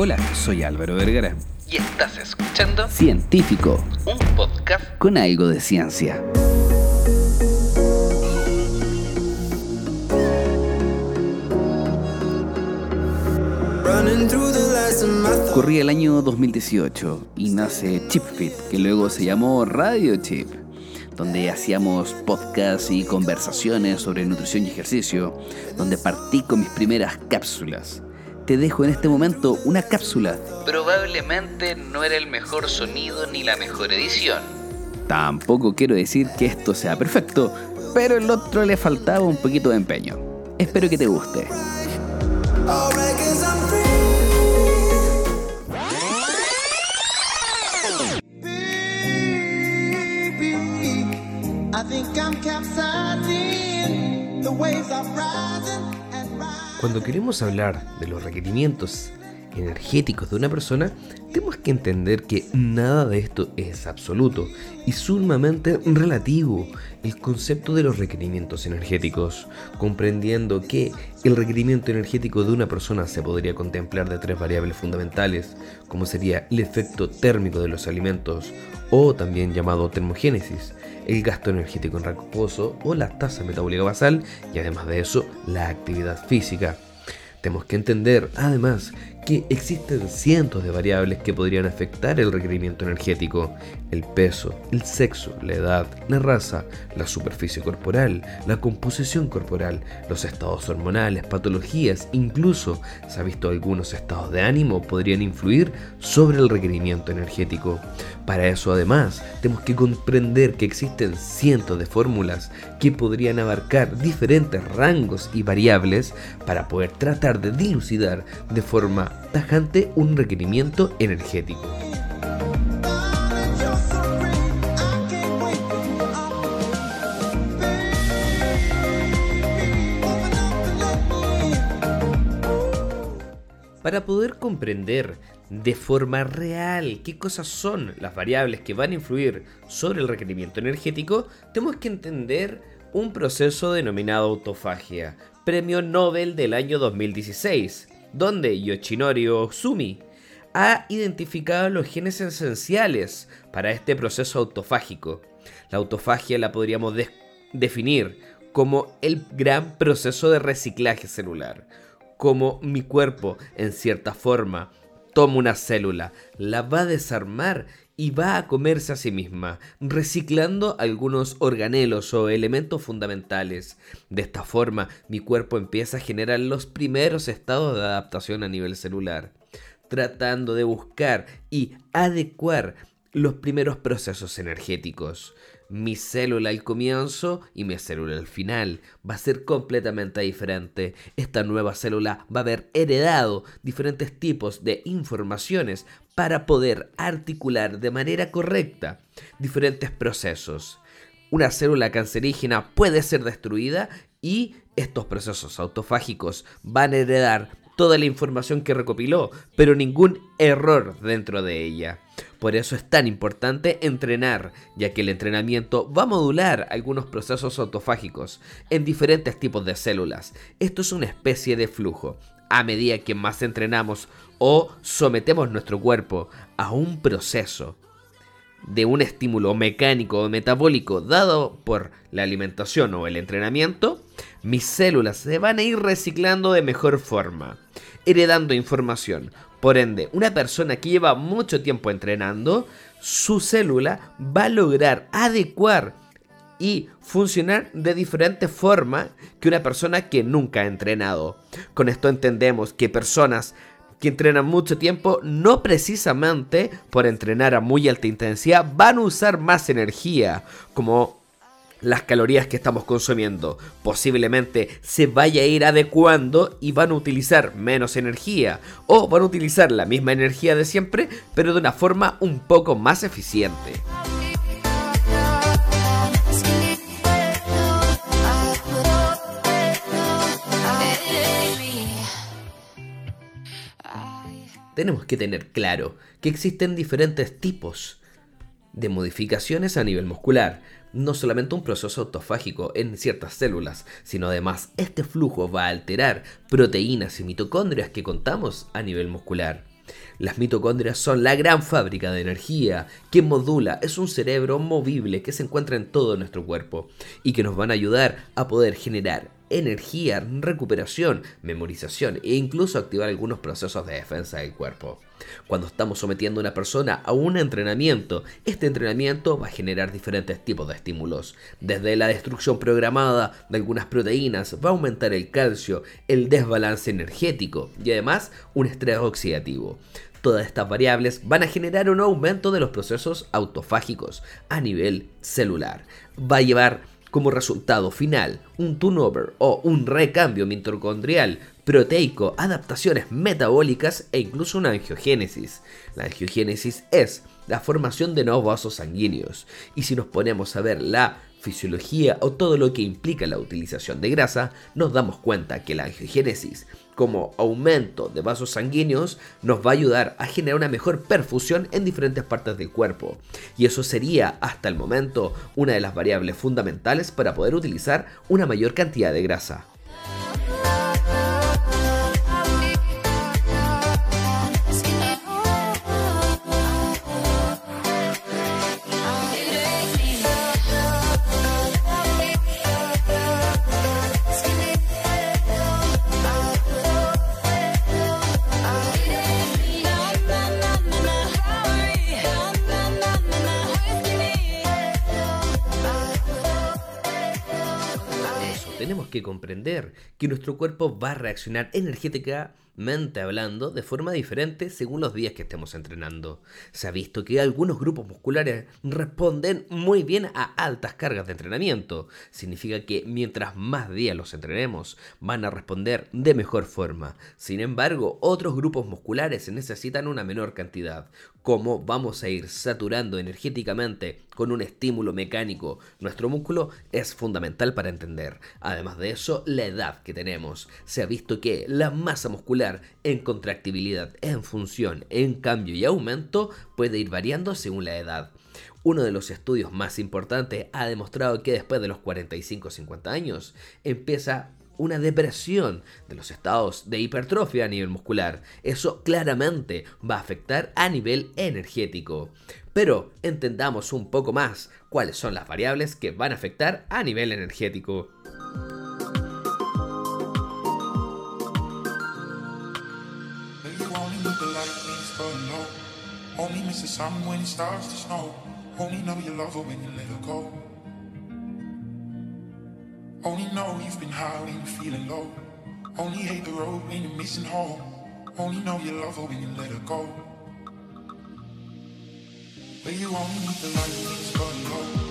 Hola, soy Álvaro Vergara. Y estás escuchando Científico, un podcast con algo de ciencia. Corría el año 2018 y nace ChipFit, que luego se llamó Radio Chip, donde hacíamos podcasts y conversaciones sobre nutrición y ejercicio, donde partí con mis primeras cápsulas. Te dejo en este momento una cápsula. Probablemente no era el mejor sonido ni la mejor edición. Tampoco quiero decir que esto sea perfecto, pero el otro le faltaba un poquito de empeño. Espero que te guste. Cuando queremos hablar de los requerimientos energéticos de una persona, tenemos que entender que nada de esto es absoluto y sumamente relativo. El concepto de los requerimientos energéticos, comprendiendo que el requerimiento energético de una persona se podría contemplar de tres variables fundamentales, como sería el efecto térmico de los alimentos o también llamado termogénesis, el gasto energético en reposo o la tasa metabólica basal y además de eso la actividad física. Tenemos que entender, además, que existen cientos de variables que podrían afectar el requerimiento energético. El peso, el sexo, la edad, la raza, la superficie corporal, la composición corporal, los estados hormonales, patologías, incluso se ha visto algunos estados de ánimo podrían influir sobre el requerimiento energético. Para eso además tenemos que comprender que existen cientos de fórmulas que podrían abarcar diferentes rangos y variables para poder tratar de dilucidar de forma tajante un requerimiento energético. Para poder comprender de forma real qué cosas son las variables que van a influir sobre el requerimiento energético, tenemos que entender un proceso denominado autofagia, premio Nobel del año 2016 donde Yoshinori Otsumi ha identificado los genes esenciales para este proceso autofágico. La autofagia la podríamos definir como el gran proceso de reciclaje celular, como mi cuerpo, en cierta forma, toma una célula, la va a desarmar y va a comerse a sí misma, reciclando algunos organelos o elementos fundamentales. De esta forma, mi cuerpo empieza a generar los primeros estados de adaptación a nivel celular, tratando de buscar y adecuar los primeros procesos energéticos. Mi célula al comienzo y mi célula al final va a ser completamente diferente. Esta nueva célula va a haber heredado diferentes tipos de informaciones para poder articular de manera correcta diferentes procesos. Una célula cancerígena puede ser destruida y estos procesos autofágicos van a heredar toda la información que recopiló, pero ningún error dentro de ella. Por eso es tan importante entrenar, ya que el entrenamiento va a modular algunos procesos autofágicos en diferentes tipos de células. Esto es una especie de flujo a medida que más entrenamos o sometemos nuestro cuerpo a un proceso de un estímulo mecánico o metabólico dado por la alimentación o el entrenamiento, mis células se van a ir reciclando de mejor forma, heredando información. Por ende, una persona que lleva mucho tiempo entrenando, su célula va a lograr adecuar y funcionar de diferente forma que una persona que nunca ha entrenado. Con esto entendemos que personas que entrenan mucho tiempo, no precisamente por entrenar a muy alta intensidad, van a usar más energía, como las calorías que estamos consumiendo. Posiblemente se vaya a ir adecuando y van a utilizar menos energía, o van a utilizar la misma energía de siempre, pero de una forma un poco más eficiente. Tenemos que tener claro que existen diferentes tipos de modificaciones a nivel muscular. No solamente un proceso autofágico en ciertas células, sino además este flujo va a alterar proteínas y mitocondrias que contamos a nivel muscular. Las mitocondrias son la gran fábrica de energía que modula, es un cerebro movible que se encuentra en todo nuestro cuerpo y que nos van a ayudar a poder generar energía, recuperación, memorización e incluso activar algunos procesos de defensa del cuerpo. Cuando estamos sometiendo a una persona a un entrenamiento, este entrenamiento va a generar diferentes tipos de estímulos. Desde la destrucción programada de algunas proteínas, va a aumentar el calcio, el desbalance energético y además un estrés oxidativo. Todas estas variables van a generar un aumento de los procesos autofágicos a nivel celular. Va a llevar como resultado final un turnover o un recambio mitocondrial proteico, adaptaciones metabólicas e incluso una angiogénesis. La angiogénesis es la formación de nuevos vasos sanguíneos. Y si nos ponemos a ver la fisiología o todo lo que implica la utilización de grasa, nos damos cuenta que la angiogénesis como aumento de vasos sanguíneos nos va a ayudar a generar una mejor perfusión en diferentes partes del cuerpo. Y eso sería hasta el momento una de las variables fundamentales para poder utilizar una mayor cantidad de grasa. Tenemos que comprender que nuestro cuerpo va a reaccionar energéticamente hablando de forma diferente según los días que estemos entrenando. Se ha visto que algunos grupos musculares responden muy bien a altas cargas de entrenamiento. Significa que mientras más días los entrenemos, van a responder de mejor forma. Sin embargo, otros grupos musculares necesitan una menor cantidad, cómo vamos a ir saturando energéticamente con un estímulo mecánico nuestro músculo es fundamental para entender. Además de eso, la edad que tenemos. Se ha visto que la masa muscular en contractibilidad, en función, en cambio y aumento puede ir variando según la edad. Uno de los estudios más importantes ha demostrado que después de los 45-50 años empieza una depresión de los estados de hipertrofia a nivel muscular. Eso claramente va a afectar a nivel energético. Pero entendamos un poco más cuáles son las variables que van a afectar a nivel energético. Only know your love her when you've been high when you're feeling low. Only hate the road when you're missing home. Only know you love her when you let her go. But you only need the light when low.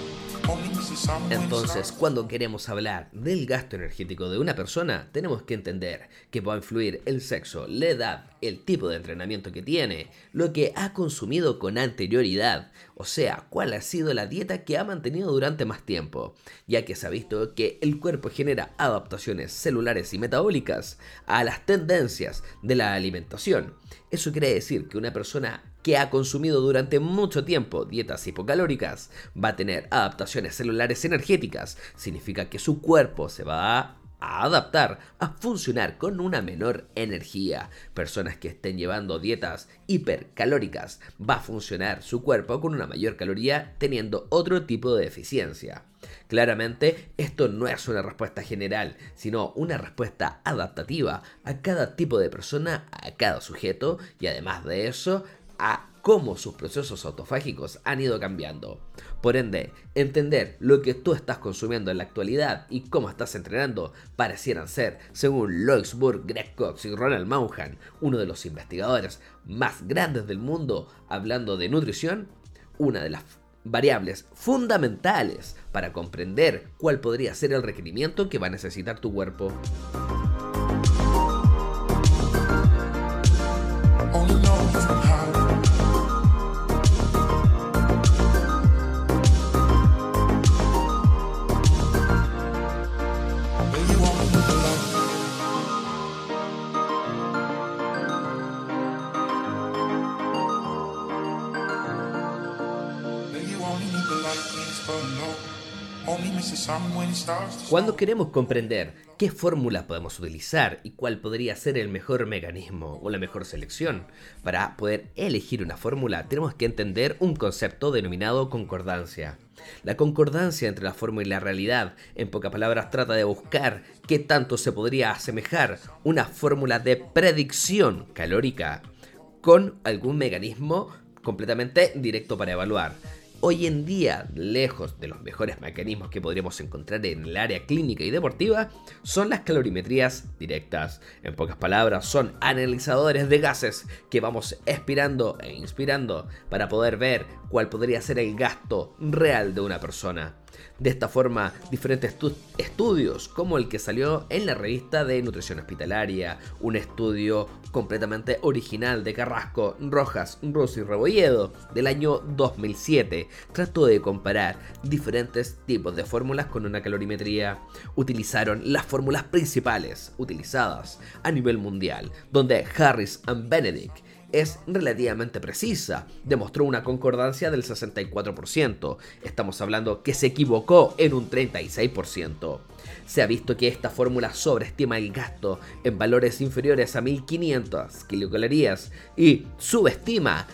Entonces, cuando queremos hablar del gasto energético de una persona, tenemos que entender que va a influir el sexo, la edad, el tipo de entrenamiento que tiene, lo que ha consumido con anterioridad, o sea, cuál ha sido la dieta que ha mantenido durante más tiempo, ya que se ha visto que el cuerpo genera adaptaciones celulares y metabólicas a las tendencias de la alimentación. Eso quiere decir que una persona que ha consumido durante mucho tiempo dietas hipocalóricas va a tener adaptaciones celulares energéticas. Significa que su cuerpo se va a adaptar a funcionar con una menor energía. Personas que estén llevando dietas hipercalóricas va a funcionar su cuerpo con una mayor caloría teniendo otro tipo de eficiencia. Claramente, esto no es una respuesta general, sino una respuesta adaptativa a cada tipo de persona, a cada sujeto y además de eso, a cómo sus procesos autofágicos han ido cambiando. Por ende, entender lo que tú estás consumiendo en la actualidad y cómo estás entrenando parecieran ser, según Loixburg, Greg Cox y Ronald Mauhan, uno de los investigadores más grandes del mundo hablando de nutrición, una de las variables fundamentales para comprender cuál podría ser el requerimiento que va a necesitar tu cuerpo. Cuando queremos comprender qué fórmula podemos utilizar y cuál podría ser el mejor mecanismo o la mejor selección para poder elegir una fórmula, tenemos que entender un concepto denominado concordancia. La concordancia entre la forma y la realidad, en pocas palabras, trata de buscar qué tanto se podría asemejar una fórmula de predicción calórica con algún mecanismo completamente directo para evaluar. Hoy en día, lejos de los mejores mecanismos que podríamos encontrar en el área clínica y deportiva, son las calorimetrías directas. En pocas palabras, son analizadores de gases que vamos expirando e inspirando para poder ver cuál podría ser el gasto real de una persona. De esta forma, diferentes estudios, como el que salió en la revista de Nutrición Hospitalaria, un estudio completamente original de Carrasco, Rojas, Rossi y Rebolledo del año 2007, trató de comparar diferentes tipos de fórmulas con una calorimetría. Utilizaron las fórmulas principales utilizadas a nivel mundial, donde Harris y Benedict es relativamente precisa. Demostró una concordancia del 64%. Estamos hablando que se equivocó en un 36%. Se ha visto que esta fórmula sobreestima el gasto en valores inferiores a 1500 kilocalorías y subestima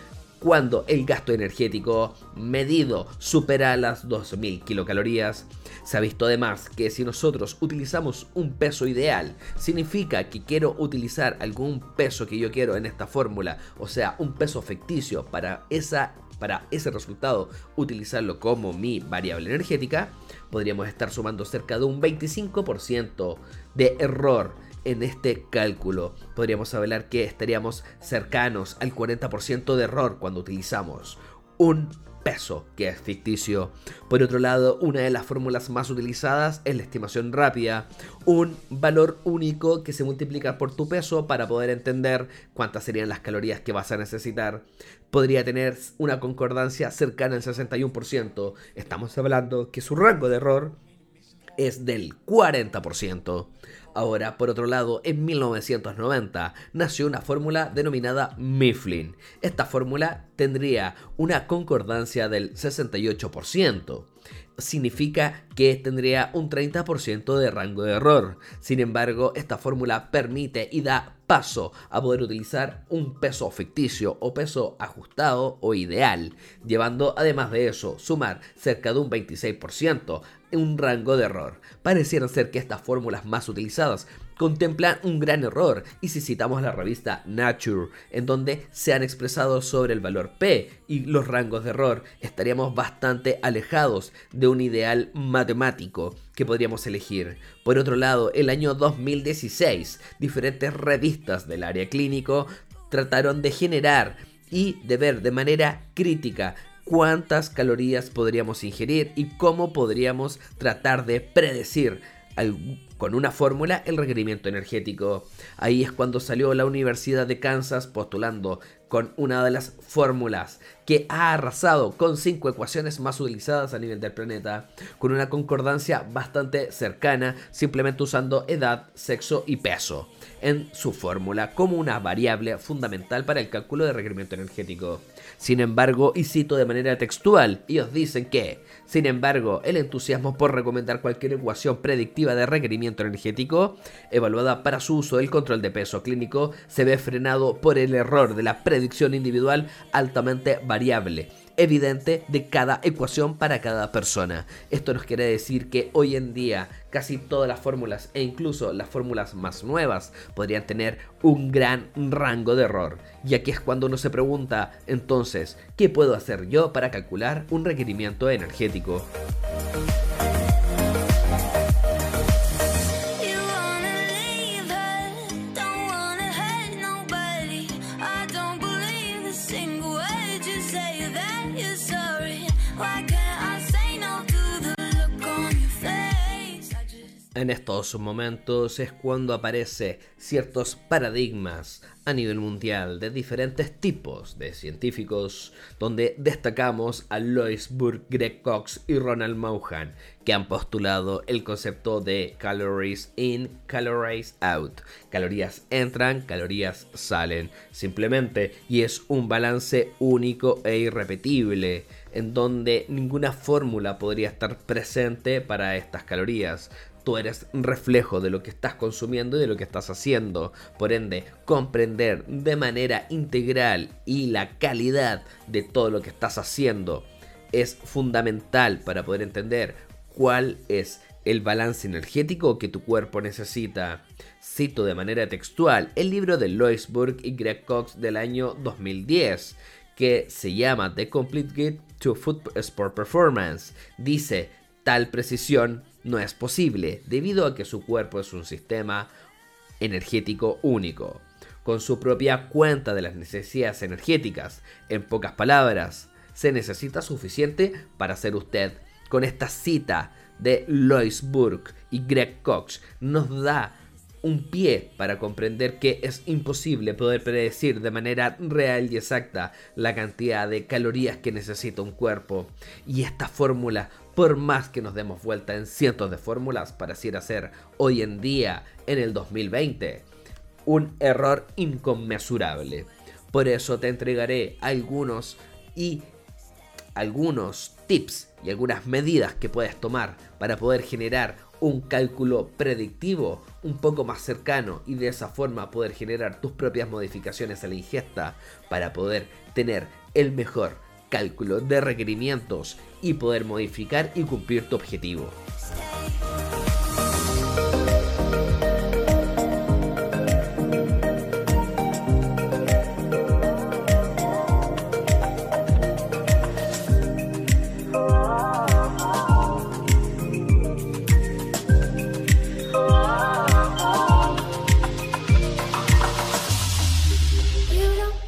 cuando el gasto energético medido supera las 2000 kilocalorías. Se ha visto además que si nosotros utilizamos un peso ideal, significa que quiero utilizar algún peso que yo quiero en esta fórmula, o sea, un peso ficticio para esa para ese resultado utilizarlo como mi variable energética, podríamos estar sumando cerca de un 25% de error en este cálculo. Podríamos hablar que estaríamos cercanos al 40% de error cuando utilizamos un peso, que es ficticio. Por otro lado, una de las fórmulas más utilizadas es la estimación rápida, un valor único que se multiplica por tu peso para poder entender cuántas serían las calorías que vas a necesitar. Podría tener una concordancia cercana al 61%. Estamos hablando que su rango de error es del 40%. Ahora, por otro lado, en 1990 nació una fórmula denominada Mifflin. Esta fórmula tendría una concordancia del 68% significa que tendría un 30% de rango de error. Sin embargo, esta fórmula permite y da paso a poder utilizar un peso ficticio o peso ajustado o ideal, llevando además de eso sumar cerca de un 26% un rango de error. Pareciera ser que estas fórmulas más utilizadas contemplan un gran error y si citamos la revista Nature, en donde se han expresado sobre el valor P y los rangos de error, estaríamos bastante alejados de un ideal matemático que podríamos elegir. Por otro lado, el año 2016, diferentes revistas del área clínico trataron de generar y de ver de manera crítica cuántas calorías podríamos ingerir y cómo podríamos tratar de predecir con una fórmula el requerimiento energético. Ahí es cuando salió la Universidad de Kansas postulando con una de las fórmulas que ha arrasado con cinco ecuaciones más utilizadas a nivel del planeta, con una concordancia bastante cercana, simplemente usando edad, sexo y peso en su fórmula como una variable fundamental para el cálculo de requerimiento energético. Sin embargo, y cito de manera textual, ellos dicen que, sin embargo, el entusiasmo por recomendar cualquier ecuación predictiva de requerimiento energético, evaluada para su uso del control de peso clínico, se ve frenado por el error de la predicción individual altamente variable evidente de cada ecuación para cada persona. Esto nos quiere decir que hoy en día casi todas las fórmulas e incluso las fórmulas más nuevas podrían tener un gran rango de error. Y aquí es cuando uno se pregunta, entonces, ¿qué puedo hacer yo para calcular un requerimiento energético? En estos momentos es cuando aparece ciertos paradigmas a nivel mundial de diferentes tipos de científicos, donde destacamos a Lois Burke, Greg Cox y Ronald Mohan, que han postulado el concepto de calories in, calories out. Calorías entran, calorías salen, simplemente, y es un balance único e irrepetible en donde ninguna fórmula podría estar presente para estas calorías. Tú eres reflejo de lo que estás consumiendo y de lo que estás haciendo. Por ende, comprender de manera integral y la calidad de todo lo que estás haciendo es fundamental para poder entender cuál es el balance energético que tu cuerpo necesita. Cito de manera textual el libro de Lois Burke y Greg Cox del año 2010, que se llama The Complete Guide to Food Sport Performance. Dice, tal precisión no es posible debido a que su cuerpo es un sistema energético único, con su propia cuenta de las necesidades energéticas. En pocas palabras, se necesita suficiente para ser usted. Con esta cita de Lois Burke y Greg Cox nos da un pie para comprender que es imposible poder predecir de manera real y exacta la cantidad de calorías que necesita un cuerpo. Y esta fórmula, por más que nos demos vuelta en cientos de fórmulas, pareciera ser hoy en día, en el 2020, un error inconmensurable. Por eso te entregaré algunos y algunos tips y algunas medidas que puedes tomar para poder generar un cálculo predictivo un poco más cercano y de esa forma poder generar tus propias modificaciones a la ingesta para poder tener el mejor cálculo de requerimientos y poder modificar y cumplir tu objetivo.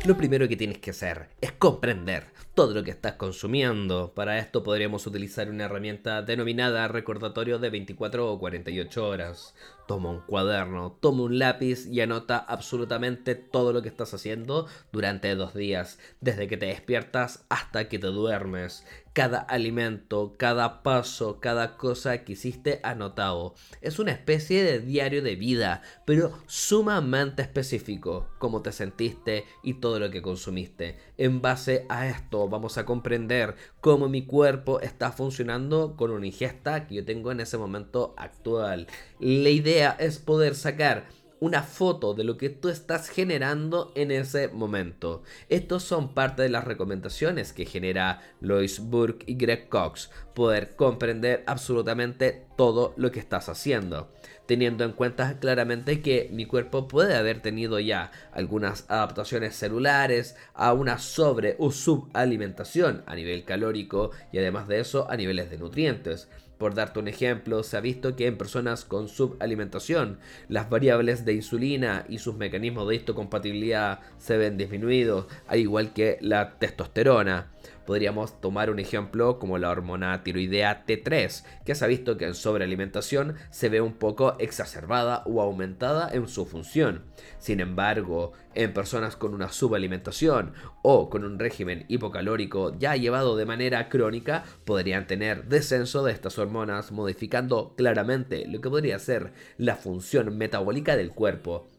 Lo primero que tienes que hacer es comprender todo lo que estás consumiendo. Para esto podríamos utilizar una herramienta denominada recordatorio de 24 o 48 horas. Toma un cuaderno, toma un lápiz y anota absolutamente todo lo que estás haciendo durante dos días, desde que te despiertas hasta que te duermes cada alimento, cada paso, cada cosa que hiciste anotado. Es una especie de diario de vida, pero sumamente específico, cómo te sentiste y todo lo que consumiste. En base a esto vamos a comprender cómo mi cuerpo está funcionando con una ingesta que yo tengo en ese momento actual. La idea es poder sacar una foto de lo que tú estás generando en ese momento. Estos son parte de las recomendaciones que genera Lois Burke y Greg Cox, poder comprender absolutamente todo lo que estás haciendo, teniendo en cuenta claramente que mi cuerpo puede haber tenido ya algunas adaptaciones celulares a una sobre o subalimentación a nivel calórico y además de eso a niveles de nutrientes. Por darte un ejemplo, se ha visto que en personas con subalimentación las variables de insulina y sus mecanismos de histocompatibilidad se ven disminuidos, al igual que la testosterona. Podríamos tomar un ejemplo como la hormona tiroidea T3, que se ha visto que en sobrealimentación se ve un poco exacerbada o aumentada en su función. Sin embargo, en personas con una subalimentación o con un régimen hipocalórico ya llevado de manera crónica, podrían tener descenso de estas hormonas, modificando claramente lo que podría ser la función metabólica del cuerpo.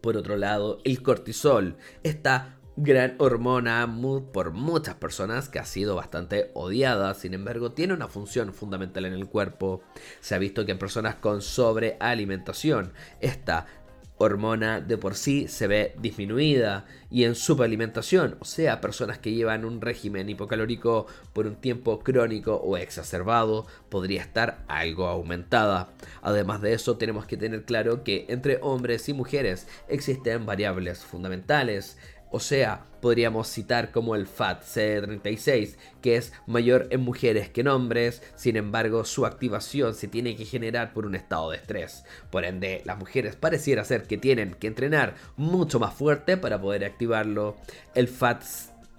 Por otro lado, el cortisol está gran hormona por muchas personas que ha sido bastante odiada, sin embargo tiene una función fundamental en el cuerpo. Se ha visto que en personas con sobrealimentación esta hormona de por sí se ve disminuida y en superalimentación, o sea, personas que llevan un régimen hipocalórico por un tiempo crónico o exacerbado, podría estar algo aumentada. Además de eso, tenemos que tener claro que entre hombres y mujeres existen variables fundamentales o sea, podríamos citar como el FAT C36, que es mayor en mujeres que en hombres, sin embargo su activación se tiene que generar por un estado de estrés. Por ende, las mujeres pareciera ser que tienen que entrenar mucho más fuerte para poder activarlo. El FAT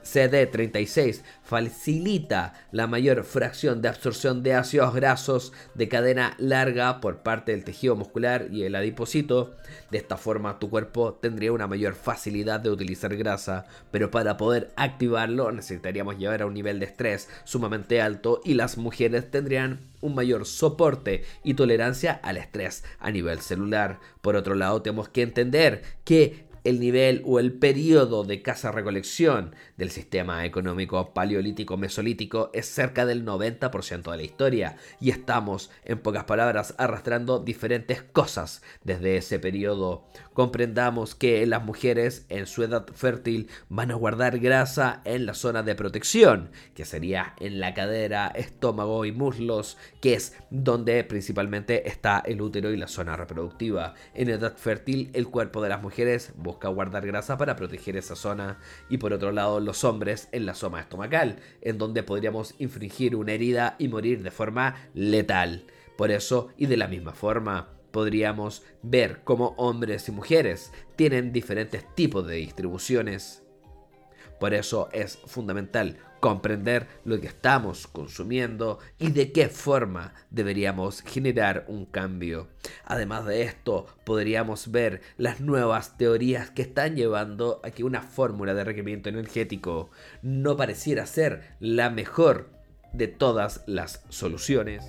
CD36 facilita la mayor fracción de absorción de ácidos grasos de cadena larga por parte del tejido muscular y el adipocito. De esta forma tu cuerpo tendría una mayor facilidad de utilizar grasa, pero para poder activarlo necesitaríamos llevar a un nivel de estrés sumamente alto y las mujeres tendrían un mayor soporte y tolerancia al estrés a nivel celular. Por otro lado, tenemos que entender que el nivel o el periodo de caza-recolección del sistema económico paleolítico mesolítico es cerca del 90% de la historia y estamos, en pocas palabras, arrastrando diferentes cosas desde ese periodo. Comprendamos que las mujeres en su edad fértil van a guardar grasa en la zona de protección, que sería en la cadera, estómago y muslos, que es donde principalmente está el útero y la zona reproductiva. En edad fértil el cuerpo de las mujeres busca guardar grasa para proteger esa zona y por otro lado los hombres en la zona estomacal, en donde podríamos infringir una herida y morir de forma letal. Por eso y de la misma forma, podríamos ver cómo hombres y mujeres tienen diferentes tipos de distribuciones. Por eso es fundamental comprender lo que estamos consumiendo y de qué forma deberíamos generar un cambio. Además de esto, podríamos ver las nuevas teorías que están llevando a que una fórmula de requerimiento energético no pareciera ser la mejor de todas las soluciones.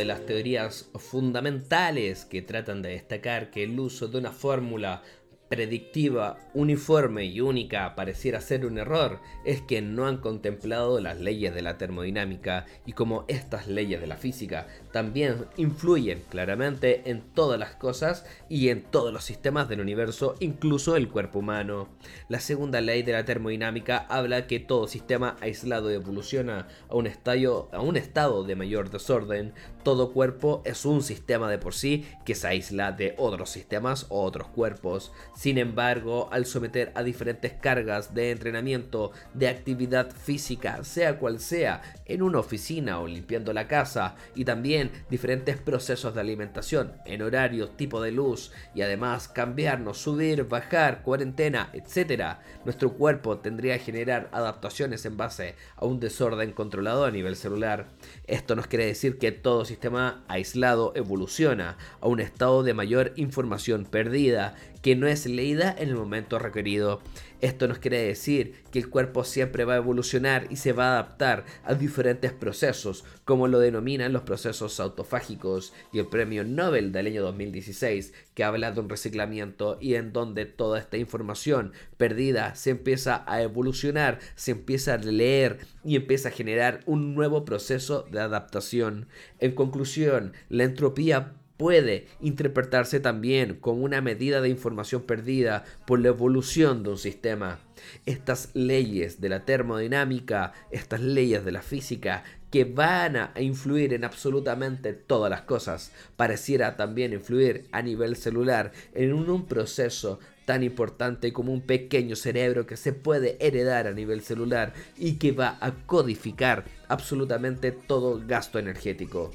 De las teorías fundamentales que tratan de destacar que el uso de una fórmula predictiva, uniforme y única pareciera ser un error es que no han contemplado las leyes de la termodinámica y como estas leyes de la física también influyen claramente en todas las cosas y en todos los sistemas del universo, incluso el cuerpo humano. La segunda ley de la termodinámica habla que todo sistema aislado evoluciona a un, estadio, a un estado de mayor desorden. Todo cuerpo es un sistema de por sí que se aísla de otros sistemas o otros cuerpos. Sin embargo, al someter a diferentes cargas de entrenamiento, de actividad física, sea cual sea, en una oficina o limpiando la casa, y también diferentes procesos de alimentación, en horarios, tipo de luz, y además cambiarnos, subir, bajar, cuarentena, etc., nuestro cuerpo tendría que generar adaptaciones en base a un desorden controlado a nivel celular. Esto nos quiere decir que todo sistema aislado evoluciona a un estado de mayor información perdida que no es leída en el momento requerido. Esto nos quiere decir que el cuerpo siempre va a evolucionar y se va a adaptar a diferentes procesos, como lo denominan los procesos autofágicos y el premio Nobel del año 2016, que habla de un reciclamiento y en donde toda esta información perdida se empieza a evolucionar, se empieza a leer y empieza a generar un nuevo proceso de adaptación. En conclusión, la entropía puede interpretarse también como una medida de información perdida por la evolución de un sistema. Estas leyes de la termodinámica, estas leyes de la física, que van a influir en absolutamente todas las cosas, pareciera también influir a nivel celular en un proceso tan importante como un pequeño cerebro que se puede heredar a nivel celular y que va a codificar absolutamente todo gasto energético.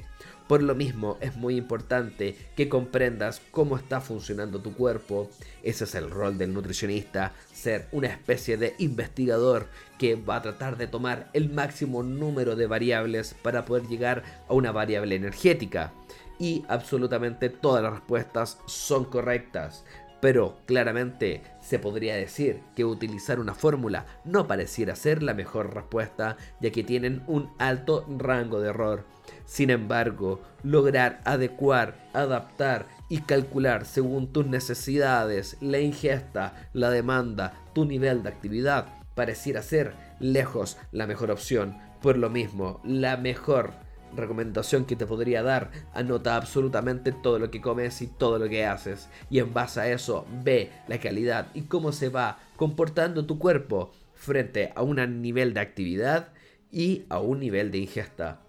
Por lo mismo es muy importante que comprendas cómo está funcionando tu cuerpo. Ese es el rol del nutricionista, ser una especie de investigador que va a tratar de tomar el máximo número de variables para poder llegar a una variable energética. Y absolutamente todas las respuestas son correctas. Pero claramente se podría decir que utilizar una fórmula no pareciera ser la mejor respuesta ya que tienen un alto rango de error. Sin embargo, lograr adecuar, adaptar y calcular según tus necesidades, la ingesta, la demanda, tu nivel de actividad, pareciera ser lejos la mejor opción. Por lo mismo, la mejor recomendación que te podría dar, anota absolutamente todo lo que comes y todo lo que haces. Y en base a eso, ve la calidad y cómo se va comportando tu cuerpo frente a un nivel de actividad y a un nivel de ingesta.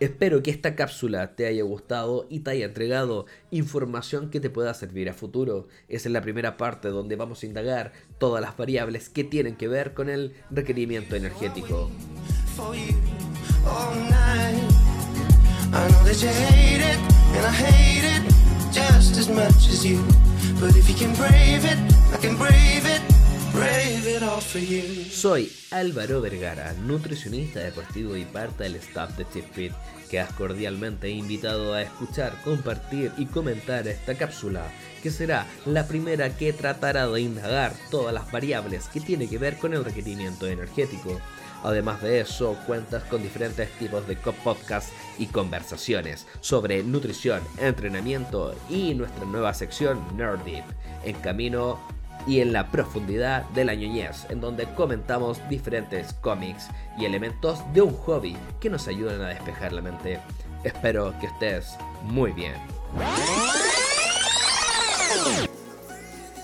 Espero que esta cápsula te haya gustado y te haya entregado información que te pueda servir a futuro. Esa es la primera parte donde vamos a indagar todas las variables que tienen que ver con el requerimiento energético. Soy Álvaro Vergara, nutricionista deportivo y parte del staff de Fit, que has cordialmente invitado a escuchar, compartir y comentar esta cápsula, que será la primera que tratará de indagar todas las variables que tiene que ver con el requerimiento energético. Además de eso, cuentas con diferentes tipos de podcast y conversaciones sobre nutrición, entrenamiento y nuestra nueva sección Nerdit, en camino y en la profundidad de la ñoñez, en donde comentamos diferentes cómics y elementos de un hobby que nos ayudan a despejar la mente. Espero que estés muy bien.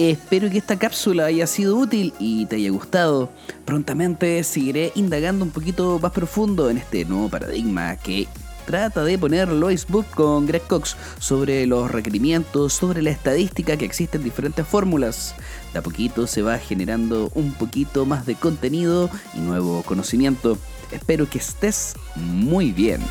Espero que esta cápsula haya sido útil y te haya gustado. Prontamente seguiré indagando un poquito más profundo en este nuevo paradigma que trata de poner Lois Book con Greg Cox sobre los requerimientos, sobre la estadística que existen diferentes fórmulas. De a poquito se va generando un poquito más de contenido y nuevo conocimiento. Espero que estés muy bien.